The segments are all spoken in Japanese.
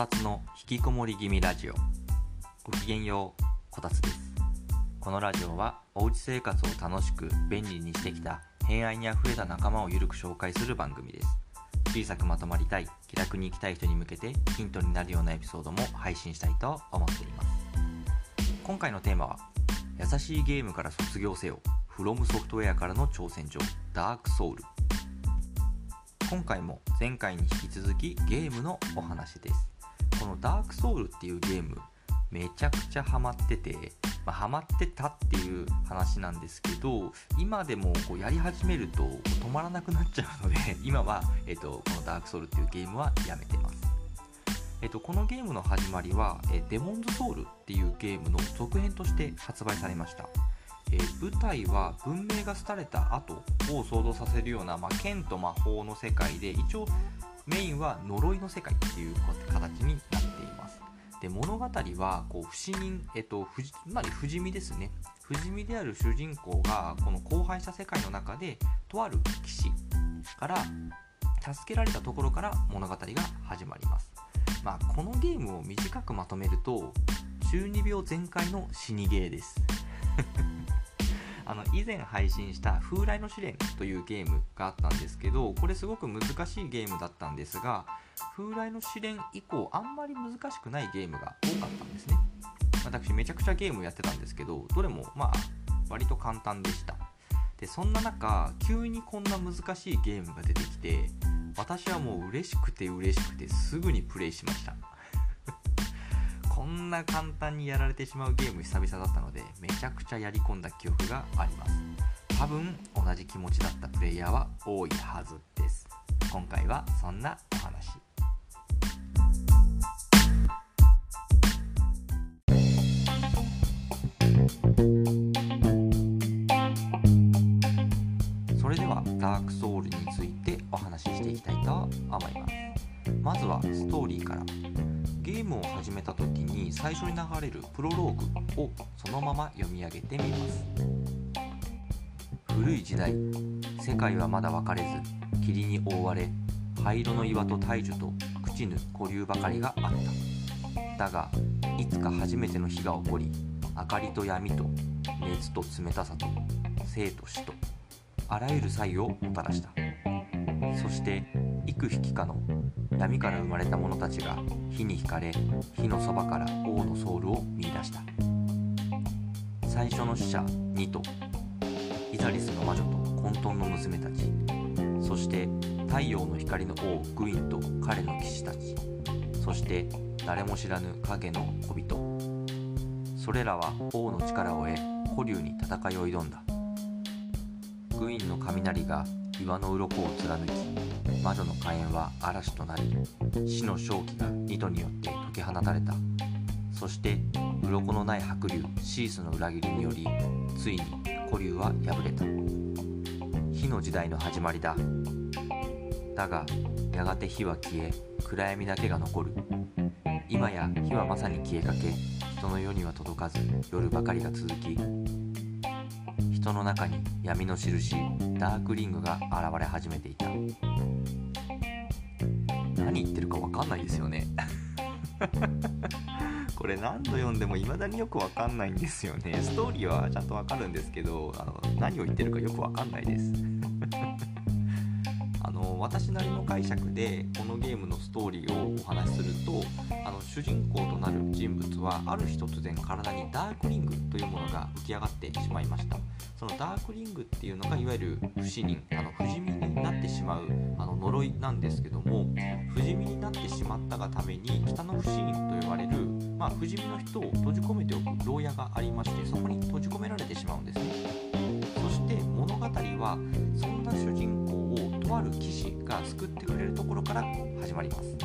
たつの引きこもり気味ラジオ。ごきげんようこたつです。このラジオはおうち生活を楽しく便利にしてきた偏愛にあふれた仲間をゆるく紹介する番組です。小さくまとまりたい気楽に生きたい人に向けてヒントになるようなエピソードも配信したいと思っています。今回のテーマは優しいゲームから卒業せよフロムソフトウェアからの挑戦状ダークソウル。今回も前回に引き続きゲームのお話です。このダークソウルっていうゲームめちゃくちゃハマってて、まあ、ハマってたっていう話なんですけど今でもこうやり始めると止まらなくなっちゃうので 今は、えっと、このダークソウルっていうゲームはやめてます。えっと、このゲームの始まりは、えデモンズソウルっていうゲームの続編として発売されました。え、舞台は文明が廃れた後を想像させるような、まあ、剣と魔法の世界で一応メインは呪いの世界っていう形になっています。で物語はこう不死人、えっと、不つまり不死身ですね。不死身である主人公がこの荒廃した世界の中でとある騎士から助けられたところから物語が始まります。まあこのゲームを短くまとめると中二病全開の死にゲーです。あの以前配信した「風来の試練」というゲームがあったんですけどこれすごく難しいゲームだったんですが風来の試練以降あんまり難しくないゲームが多かったんですね。私めちゃくちゃゲームやってたんですけどどれもまあ割と簡単でした。でそんな中急にこんな難しいゲームが出てきて私はもう嬉しくて嬉しくてすぐにプレイしました。こんな簡単にやられてしまうゲーム久々だったのでめちゃくちゃやり込んだ記憶があります。多分同じ気持ちだったプレイヤーは多いはずです。今回はそんなお話。それではダークソウルについてお話ししていきたいと思います。まずはストーリーから。ゲームを始めた時に最初に流れるプロローグをそのまま読み上げてみます。古い時代世界はまだ分かれず霧に覆われ灰色の岩と大樹と朽ちぬ古流ばかりがあった。だがいつか初めての日が起こり明かりと闇と熱と冷たさと生と死とあらゆる際をもたらした。そして幾匹かの闇から生まれた者たちが火に惹かれ火のそばから王のソウルを見いだした。最初の死者ニト。イザリスの魔女と混沌の娘たち。そして太陽の光の王グインと彼の騎士たち。そして誰も知らぬ影の小人。それらは王の力を得古竜に戦いを挑んだ。グインの雷が岩の鱗を貫き魔女の火炎は嵐となり死の正気がニトによって解き放たれた。そして鱗のない白竜シースの裏切りによりついに古竜は敗れた。火の時代の始まりだ。だがやがて火は消え暗闇だけが残る。今や火はまさに消えかけ人の世には届かず夜ばかりが続き人の中に闇の印ダークリングが現れ始めていた。何言ってるか分かんないですよね。これ何度読んでも未だによく分かんないんですよね。ストーリーはちゃんと分かるんですけどあの何を言ってるかよく分かんないです。私なりの解釈でこのゲームのストーリーをお話しするとあの主人公となる人物はある日突然体にダークリングというものが浮き上がってしまいました。そのダークリングっていうのがいわゆる不死人あの不死身になってしまうあの呪いなんですけども不死身になってしまったがために北の不死人と呼ばれる、まあ、不死身の人を閉じ込めておく牢屋がありましてそこに閉じ込められてしまうんですね。そして物語はそんな主人公とある騎士が救ってくれるところから始まります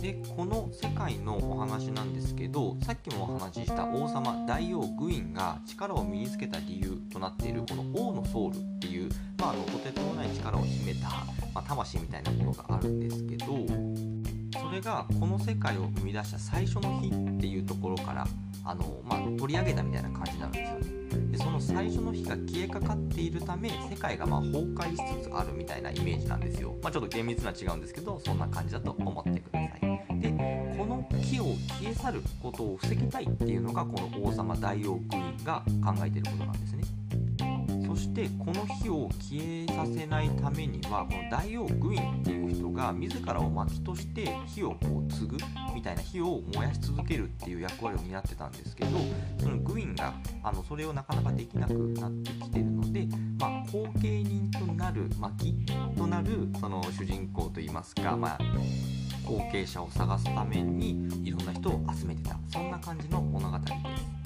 でこの世界のお話なんですけどさっきもお話しした王様大王グインが力を身につけた理由となっているこの王のソウルっていう、まあ、あのとてつもない力を秘めた、まあ、魂みたいなものがあるんですけどそれがこの世界を生み出した最初の日っていうところからあの、まあ、取り上げたみたいな感じになるんですよね。でその最初の日が消えかかっているため世界がま崩壊しつつあるみたいなイメージなんですよ。まあ、ちょっと厳密には違うんですけどそんな感じだと思ってください。でこの木を消え去ることを防ぎたいっていうのがこの王様大王クイーンが考えてることなんですね。してこの火を消えさせないためにはこの大王グインっていう人が自らを薪として火をこう継ぐみたいな火を燃やし続けるっていう役割を担ってたんですけどそのグインがあのそれをなかなかできなくなってきてるので、まあ、後継人となる薪となるその主人公といいますか、まあ、後継者を探すためにいろんな人を集めてたそんな感じの物語です。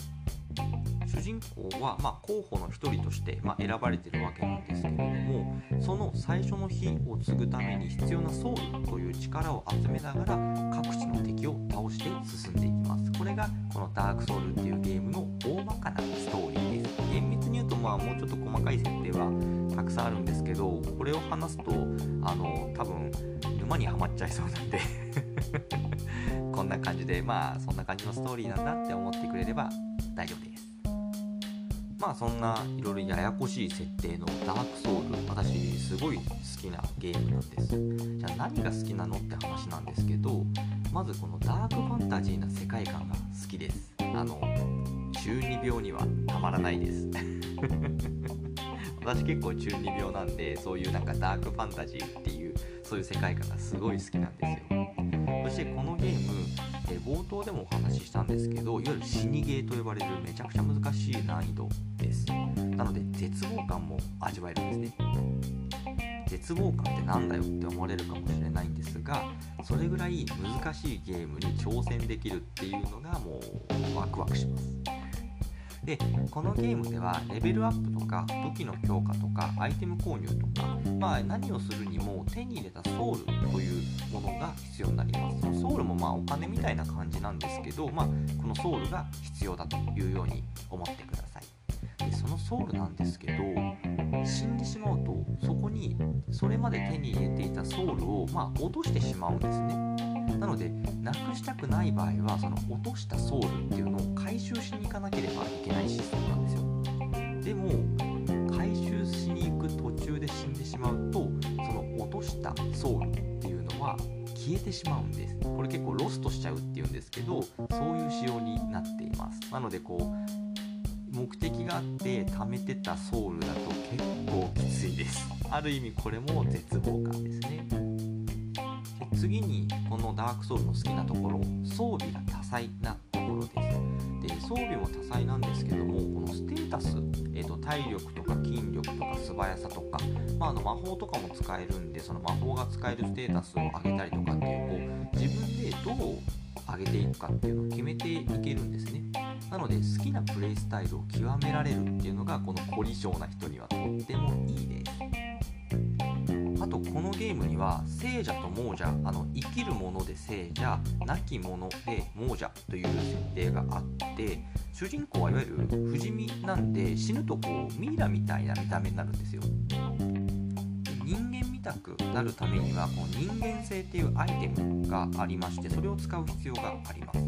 主人公は、まあ、候補の一人として、まあ、選ばれてるわけなんですけれどもその最初の火を継ぐために必要なソウルという力を集めながら各地の敵を倒して進んでいきます。これがこのダークソウルっていうゲームの大まかなストーリーです。厳密に言うとまあもうちょっと細かい設定はたくさんあるんですけどこれを話すとあの多分沼にはまっちゃいそうなんで こんな感じでまあそんな感じのストーリーなんだって思ってくれれば大丈夫です。まあそんないろいろややこしい設定のダークソウル私すごい好きなゲームなんです。じゃあ何が好きなのって話なんですけどまずこのダークファンタジーな世界観が好きです。あの中二病にはたまらないです。私結構中二病なんでそういうなんかダークファンタジーっていうそういう世界観がすごい好きなんですよ。そしてこのゲーム、冒頭でもお話ししたんですけどいわゆる死にゲーと呼ばれるめちゃくちゃ難しい難易度です。なので絶望感も味わえるんですね。絶望感って何だよって思われるかもしれないんですがそれぐらい難しいゲームに挑戦できるっていうのがもうワクワクします。でこのゲームではレベルアップとか武器の強化とかアイテム購入とか、まあ、何をするにも手に入れたソウルというものが必要になります。ソウルもまあお金みたいな感じなんですけど、まあ、このソウルが必要だというように思ってください。でそのソウルなんですけど死んでしまうとそこにそれまで手に入れていたソウルをまあ落としてしまうんですね。なのでなくしたくない場合はその落としたソウルっていうのを回収しに行かなければいけないシステムなんですよ。でも回収しに行く途中で死んでしまうとその落としたソウルっていうのは消えてしまうんです。これ結構ロストしちゃうっていうんですけどそういう仕様になっています。なのでこう目的があって貯めてたソウルだと結構きついです。ある意味これも絶望感ですね。次にダークソウルの好きなところ装備が多彩なところです。で装備も多彩なんですけどもこのステータス、えーと、体力とか筋力とか素早さとか、まあ、あの魔法とかも使えるんでその魔法が使えるステータスを上げたりとかっていうこう自分でどう上げていくかっていうのを決めていけるんですね。なので好きなプレイスタイルを極められるっていうのがこの凝り性な人にはとってもいいです。とこのゲームには聖者と亡者あの生きるもので聖者亡き者で亡者という設定があって主人公はいわゆる不死身なんで死ぬとこうミイラみたいな見た目になるんですよ。人間みたくなるためにはこの人間性っていうアイテムがありましてそれを使う必要があります。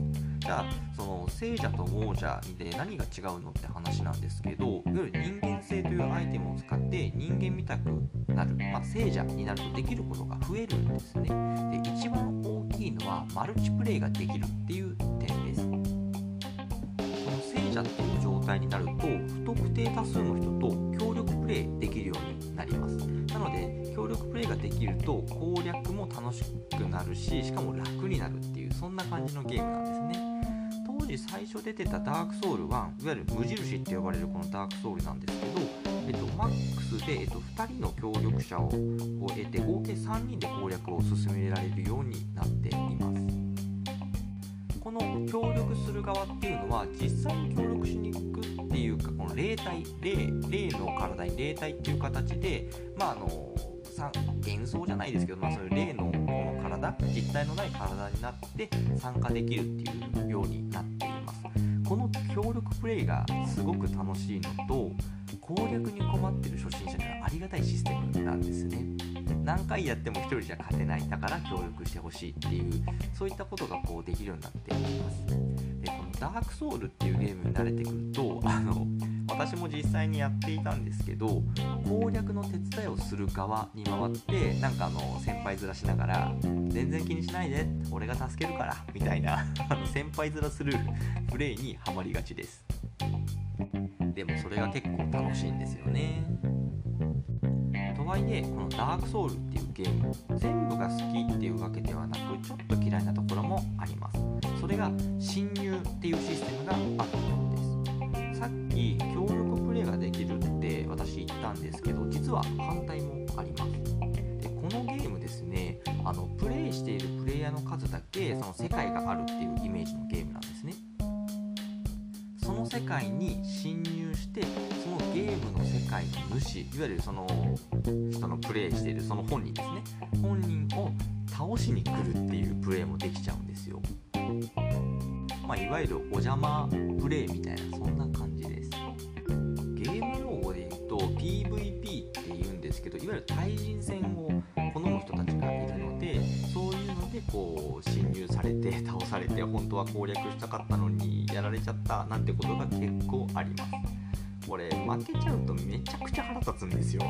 じゃあその聖者と亡者で何が違うのって話なんですけどいわゆる人間性というアイテムを使って人間みたくなる、まあ、聖者になるとできることが増えるんですね。で一番大きいのはマルチプレイができるっていう点です。この聖者っていう状態になると不特定多数の人と協力プレイできるようになります。なので協力プレイができると攻略も楽しくなるししかも楽になるっていうそんな感じのゲームなんですね。時最初出てたダークソウル1いわゆる無印って呼ばれるこのダークソウルなんですけど、えっと、マックスで、えっと、2人の協力者を得て合計3人で攻略を進められるようになっています。この協力する側っていうのは実際に協力しに行くっていうかこの霊体霊霊の体に霊体っていう形でまああの幻想じゃないですけど、まあ、そういう霊のこの体実体のない体になって参加できるっていうようになっています。この協力プレイがすごく楽しいのと攻略に困ってる初心者にはありがたいシステムなんですね。何回やっても1人じゃ勝てないだから協力してほしいっていうそういったことがこうできるようになっています。でこのダークソウルっていうゲームに慣れてくると あの私も実際にやっていたんですけど攻略の手伝いをする側に回ってなんかあの先輩面しながら「全然気にしないで俺が助けるから」みたいな 先輩面するプレイにはまりがちです。でもそれが結構楽しいんですよね。とはいえこの「ダークソウル」っていうゲーム全部が好きっていうわけではなくちょっと嫌いなところもあります。それが侵入っていうシステムがあることです。さっき協力プレイができるって私言ったんですけど実は反対もあります。でこのゲームですねあのプレイしているプレイヤーの数だけその世界があるっていうイメージのゲームなんですね。世界に侵入してそのゲームの世界の主いわゆるその人のプレイしているその本人ですね。本人を倒しに来るっていうプレイもできちゃうんですよ。まあ、いわゆるお邪魔プレイみたいなそんな感じです。ゲーム用語で言うと PVP って言うんですけどいわゆる対人戦を好む人たちがいるのでそういうのでこう侵入されて倒されて本当は攻略したかったのにやられちゃったなんてことが結構あります。これ負けちゃうとめちゃくちゃ腹立つんですよ。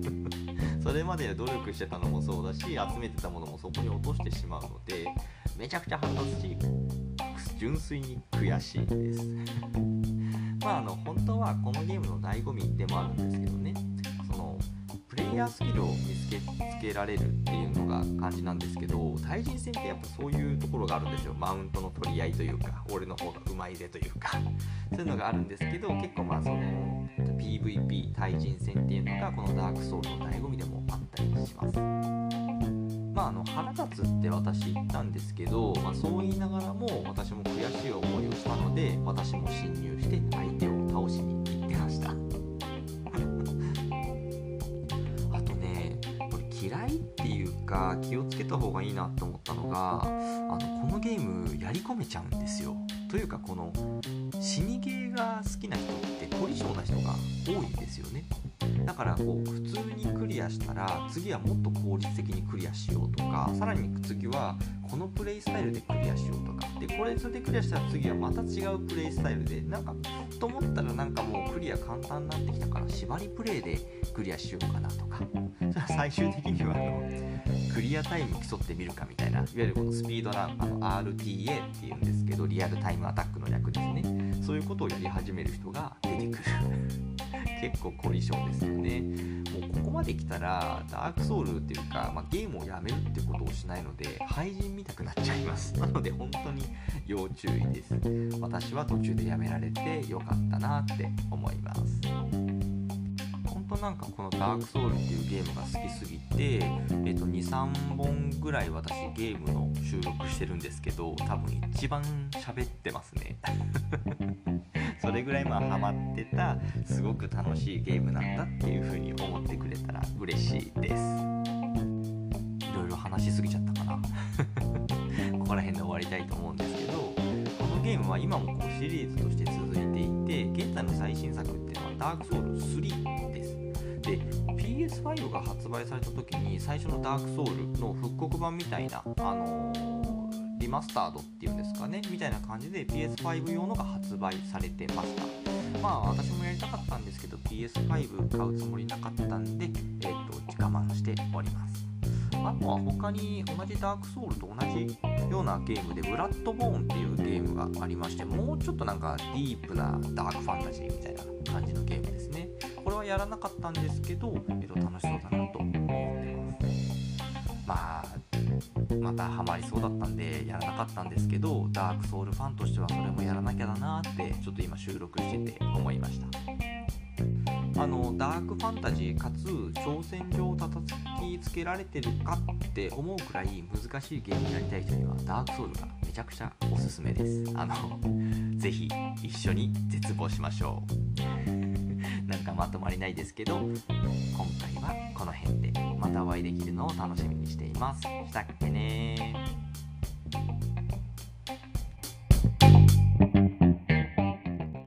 それまで努力してたのもそうだし集めてたものもそこに落としてしまうのでめちゃくちゃ腹立つし純粋に悔しいです。まああの本当はこのゲームの醍醐味でもあるんですけどね。レイヤースキルを見つけつけられるっていうのが感じなんですけど対人戦ってやっぱそういうところがあるんですよ。マウントの取り合いというか俺の方がうまいでというか。そういうのがあるんですけど結構まあその PVP 対人戦っていうのがこのダークソウルの醍醐味でもあったりします。まあ、あの腹立つって私言ったんですけど、まあ、そう言いながらも私も悔しい思いをしたので私も侵入してか気をつけた方がいいなと思ったのがあのこのゲームやり込めちゃうんですよ。というかこの死にゲーが好きな人って凝り性な人が多いんですよね。だからこう普通にクリアしたら次はもっと効率的にクリアしようとかさらに次はこのプレイスタイルでクリアしようとか。でこれでクリアしたら次はまた違うプレイスタイルでなんかと思ったらなんかもうクリア簡単になってきたから縛りプレイでクリアしようかなとか。最終的にはあのクリアタイム競ってみるかみたいないわゆるこのスピードランあの RTA っていうんですけどリアルタイムアタックの略ですね。そういうことをやり始める人が出てくる。結構凝り性ですよね。もうここまで来たらダークソウルっていうか、まあ、ゲームをやめるってことをしないので廃人見たくなっちゃいます。なので本当に要注意です。私は途中でやめられてよかったなって思います。本当なんかこのダークソウルっていうゲームが好きすぎて、えー、と23本ぐらい私ゲームの収録してるんですけど多分一番喋ってますね。それぐらいまあハマってたすごく楽しいゲームなんだっていう風に思ってくれたら嬉しいです。いろいろ話しすぎちゃったかな。ここら辺で終わりたいと思うんです今もこうシリーズとして続いていて現在の最新作っていうのはダークソウル3ですで PS5 が発売された時に最初のダークソウルの復刻版みたいなあのーリマスタードっていうんですかねみたいな感じで PS5 用のが発売されてました。まあ私もやりたかったんですけど PS5 買うつもりなかったんでえっ、と我慢しております。あとは他に同じダークソウルと同じようなゲームでブラッドボーンっていうゲームがありましてもうちょっとなんかディープなダークファンタジーみたいな感じのゲームですね。これはやらなかったんですけど、えっと、楽しそうだなと思ってます。まあまたハマりそうだったんでやらなかったんですけどダークソウルファンとしてはそれもやらなきゃだなってちょっと今収録してて思いました。あのダークファンタジーかつ挑戦状を叩きつけられてるかって思うくらい難しいゲームやりたい人にはダークソウルがめちゃくちゃおすすめです。あの ぜひ一緒に絶望しましょう。なんかまとまりないですけど今回はこの辺で。またお会いできるのを楽しみにしています。したっけね